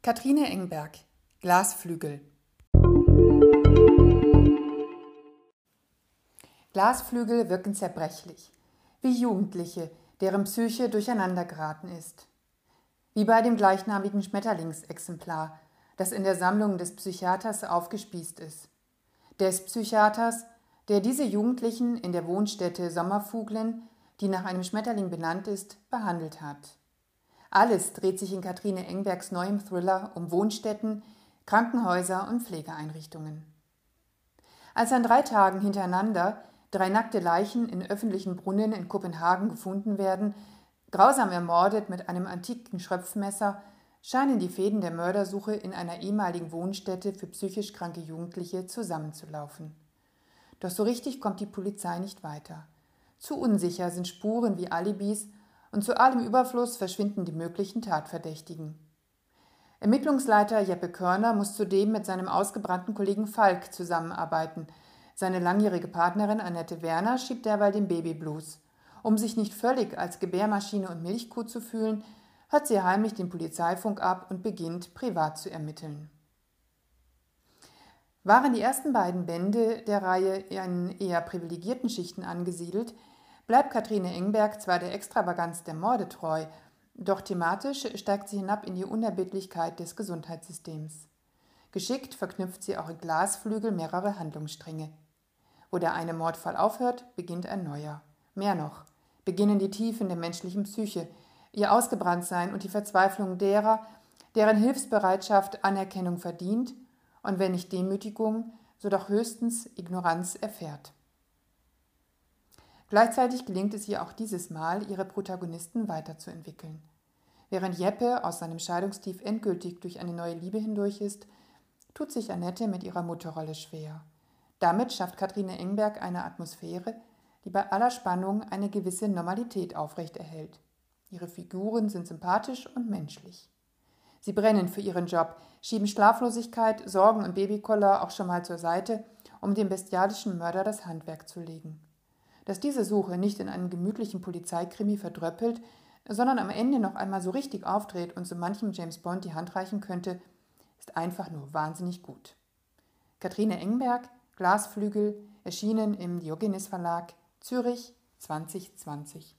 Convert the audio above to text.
Kathrine Engberg Glasflügel Glasflügel wirken zerbrechlich, wie Jugendliche, deren Psyche durcheinandergeraten ist. Wie bei dem gleichnamigen Schmetterlingsexemplar, das in der Sammlung des Psychiaters aufgespießt ist. Des Psychiaters, der diese Jugendlichen in der Wohnstätte Sommerfuglen, die nach einem Schmetterling benannt ist, behandelt hat. Alles dreht sich in Kathrine Engbergs neuem Thriller um Wohnstätten, Krankenhäuser und Pflegeeinrichtungen. Als an drei Tagen hintereinander drei nackte Leichen in öffentlichen Brunnen in Kopenhagen gefunden werden, grausam ermordet mit einem antiken Schröpfmesser, scheinen die Fäden der Mördersuche in einer ehemaligen Wohnstätte für psychisch kranke Jugendliche zusammenzulaufen. Doch so richtig kommt die Polizei nicht weiter. Zu unsicher sind Spuren wie Alibis und zu allem Überfluss verschwinden die möglichen Tatverdächtigen. Ermittlungsleiter Jeppe Körner muss zudem mit seinem ausgebrannten Kollegen Falk zusammenarbeiten. Seine langjährige Partnerin Annette Werner schiebt derweil den Babyblues. Um sich nicht völlig als Gebärmaschine und Milchkuh zu fühlen, hört sie heimlich den Polizeifunk ab und beginnt privat zu ermitteln. Waren die ersten beiden Bände der Reihe in eher privilegierten Schichten angesiedelt, bleibt Kathrine Engberg zwar der Extravaganz der Morde treu, doch thematisch steigt sie hinab in die Unerbittlichkeit des Gesundheitssystems. Geschickt verknüpft sie auch in Glasflügel mehrere Handlungsstränge. Wo der eine Mordfall aufhört, beginnt ein neuer. Mehr noch, beginnen die Tiefen der menschlichen Psyche, ihr Ausgebranntsein und die Verzweiflung derer, deren Hilfsbereitschaft Anerkennung verdient und wenn nicht Demütigung, so doch höchstens Ignoranz erfährt. Gleichzeitig gelingt es ihr auch dieses Mal, ihre Protagonisten weiterzuentwickeln. Während Jeppe aus seinem Scheidungstief endgültig durch eine neue Liebe hindurch ist, tut sich Annette mit ihrer Mutterrolle schwer. Damit schafft Kathrine Engberg eine Atmosphäre, die bei aller Spannung eine gewisse Normalität aufrechterhält. Ihre Figuren sind sympathisch und menschlich. Sie brennen für ihren Job, schieben Schlaflosigkeit, Sorgen und Babykoller auch schon mal zur Seite, um dem bestialischen Mörder das Handwerk zu legen. Dass diese Suche nicht in einen gemütlichen Polizeikrimi verdröppelt, sondern am Ende noch einmal so richtig aufdreht und so manchem James Bond die Hand reichen könnte, ist einfach nur wahnsinnig gut. Kathrine Engberg, Glasflügel, erschienen im Diogenes Verlag, Zürich 2020.